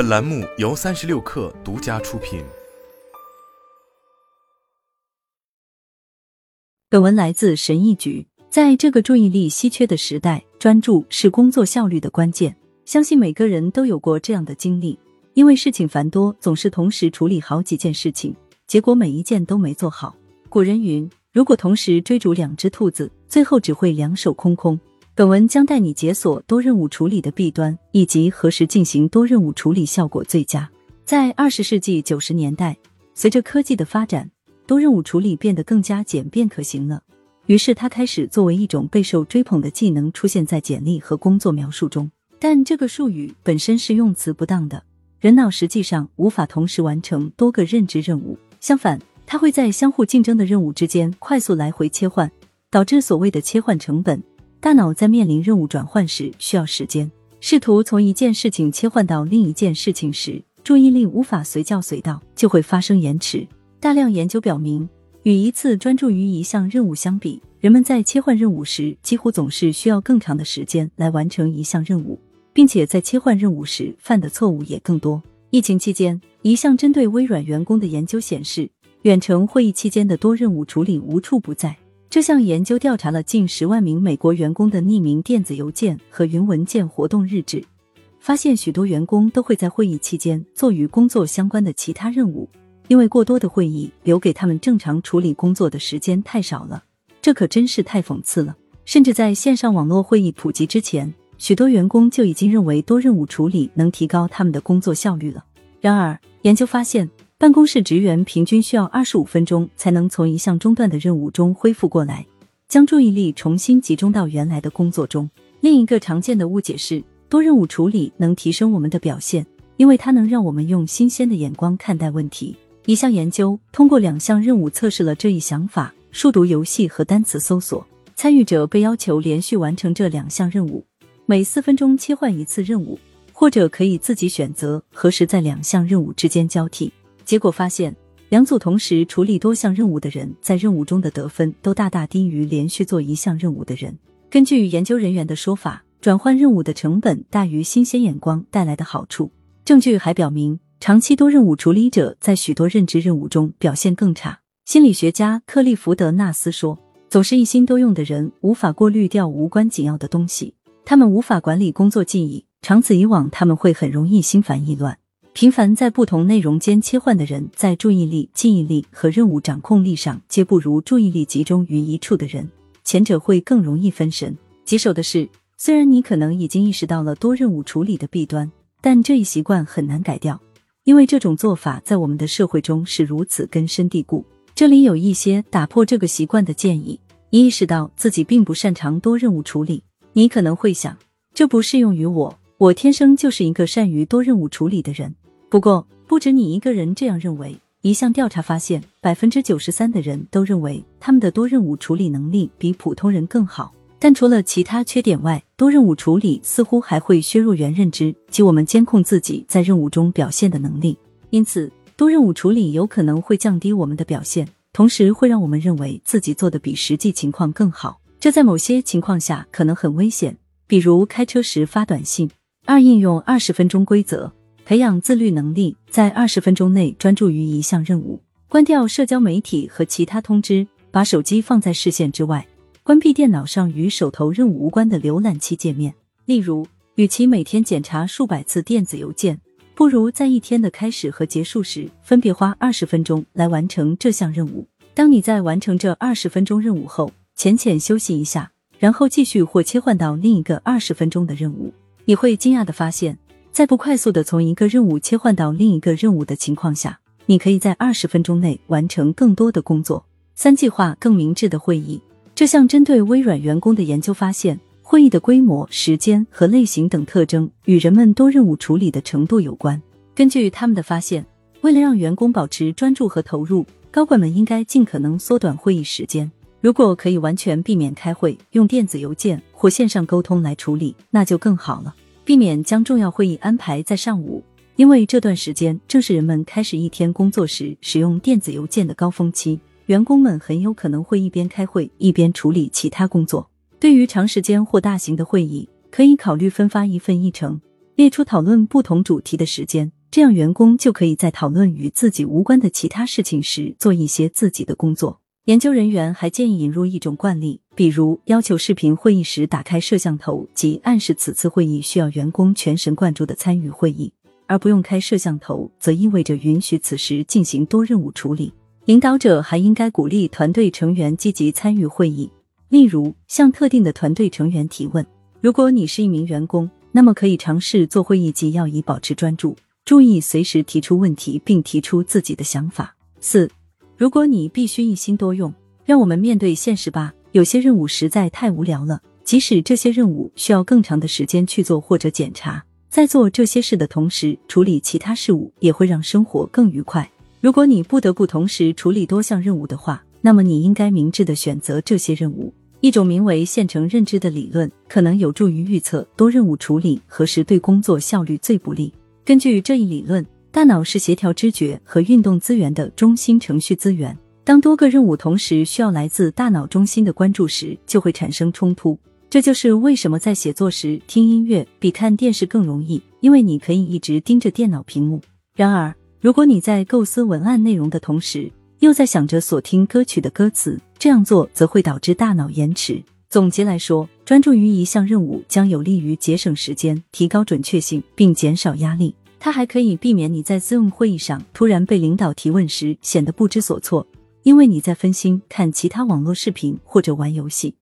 本栏目由三十六氪独家出品。本文来自神意局。在这个注意力稀缺的时代，专注是工作效率的关键。相信每个人都有过这样的经历，因为事情繁多，总是同时处理好几件事情，结果每一件都没做好。古人云：“如果同时追逐两只兔子，最后只会两手空空。”本文将带你解锁多任务处理的弊端，以及何时进行多任务处理效果最佳。在二十世纪九十年代，随着科技的发展，多任务处理变得更加简便可行了。于是，它开始作为一种备受追捧的技能出现在简历和工作描述中。但这个术语本身是用词不当的，人脑实际上无法同时完成多个认知任务。相反，它会在相互竞争的任务之间快速来回切换，导致所谓的切换成本。大脑在面临任务转换时需要时间，试图从一件事情切换到另一件事情时，注意力无法随叫随到，就会发生延迟。大量研究表明。与一次专注于一项任务相比，人们在切换任务时几乎总是需要更长的时间来完成一项任务，并且在切换任务时犯的错误也更多。疫情期间，一项针对微软员工的研究显示，远程会议期间的多任务处理无处不在。这项研究调查了近十万名美国员工的匿名电子邮件和云文件活动日志，发现许多员工都会在会议期间做与工作相关的其他任务。因为过多的会议留给他们正常处理工作的时间太少了，这可真是太讽刺了。甚至在线上网络会议普及之前，许多员工就已经认为多任务处理能提高他们的工作效率了。然而，研究发现，办公室职员平均需要二十五分钟才能从一项中断的任务中恢复过来，将注意力重新集中到原来的工作中。另一个常见的误解是，多任务处理能提升我们的表现，因为它能让我们用新鲜的眼光看待问题。一项研究通过两项任务测试了这一想法：数独游戏和单词搜索。参与者被要求连续完成这两项任务，每四分钟切换一次任务，或者可以自己选择何时在两项任务之间交替。结果发现，两组同时处理多项任务的人在任务中的得分都大大低于连续做一项任务的人。根据研究人员的说法，转换任务的成本大于新鲜眼光带来的好处。证据还表明。长期多任务处理者在许多认知任务中表现更差。心理学家克利福德·纳斯说：“总是一心多用的人无法过滤掉无关紧要的东西，他们无法管理工作记忆，长此以往，他们会很容易心烦意乱。频繁在不同内容间切换的人，在注意力、记忆力和任务掌控力上皆不如注意力集中于一处的人。前者会更容易分神。棘手的是，虽然你可能已经意识到了多任务处理的弊端，但这一习惯很难改掉。”因为这种做法在我们的社会中是如此根深蒂固。这里有一些打破这个习惯的建议：一、意识到自己并不擅长多任务处理。你可能会想，这不适用于我，我天生就是一个善于多任务处理的人。不过，不止你一个人这样认为。一项调查发现，百分之九十三的人都认为他们的多任务处理能力比普通人更好。但除了其他缺点外，多任务处理似乎还会削弱原认知及我们监控自己在任务中表现的能力。因此，多任务处理有可能会降低我们的表现，同时会让我们认为自己做的比实际情况更好。这在某些情况下可能很危险，比如开车时发短信。二、应用二十分钟规则，培养自律能力，在二十分钟内专注于一项任务。关掉社交媒体和其他通知，把手机放在视线之外。关闭电脑上与手头任务无关的浏览器界面。例如，与其每天检查数百次电子邮件，不如在一天的开始和结束时分别花二十分钟来完成这项任务。当你在完成这二十分钟任务后，浅浅休息一下，然后继续或切换到另一个二十分钟的任务，你会惊讶的发现，在不快速的从一个任务切换到另一个任务的情况下，你可以在二十分钟内完成更多的工作。三、计划更明智的会议。这项针对微软员工的研究发现，会议的规模、时间和类型等特征与人们多任务处理的程度有关。根据他们的发现，为了让员工保持专注和投入，高管们应该尽可能缩短会议时间。如果可以完全避免开会，用电子邮件或线上沟通来处理，那就更好了。避免将重要会议安排在上午，因为这段时间正是人们开始一天工作时使用电子邮件的高峰期。员工们很有可能会一边开会一边处理其他工作。对于长时间或大型的会议，可以考虑分发一份议程，列出讨论不同主题的时间，这样员工就可以在讨论与自己无关的其他事情时做一些自己的工作。研究人员还建议引入一种惯例，比如要求视频会议时打开摄像头，即暗示此次会议需要员工全神贯注的参与会议，而不用开摄像头，则意味着允许此时进行多任务处理。领导者还应该鼓励团队成员积极参与会议，例如向特定的团队成员提问。如果你是一名员工，那么可以尝试做会议纪要以保持专注，注意随时提出问题并提出自己的想法。四。如果你必须一心多用，让我们面对现实吧。有些任务实在太无聊了，即使这些任务需要更长的时间去做或者检查，在做这些事的同时处理其他事务，也会让生活更愉快。如果你不得不同时处理多项任务的话，那么你应该明智的选择这些任务。一种名为现成认知的理论，可能有助于预测多任务处理何时对工作效率最不利。根据这一理论。大脑是协调知觉和运动资源的中心程序资源。当多个任务同时需要来自大脑中心的关注时，就会产生冲突。这就是为什么在写作时听音乐比看电视更容易，因为你可以一直盯着电脑屏幕。然而，如果你在构思文案内容的同时，又在想着所听歌曲的歌词，这样做则会导致大脑延迟。总结来说，专注于一项任务将有利于节省时间、提高准确性，并减少压力。它还可以避免你在 Zoom 会议上突然被领导提问时显得不知所措，因为你在分心看其他网络视频或者玩游戏。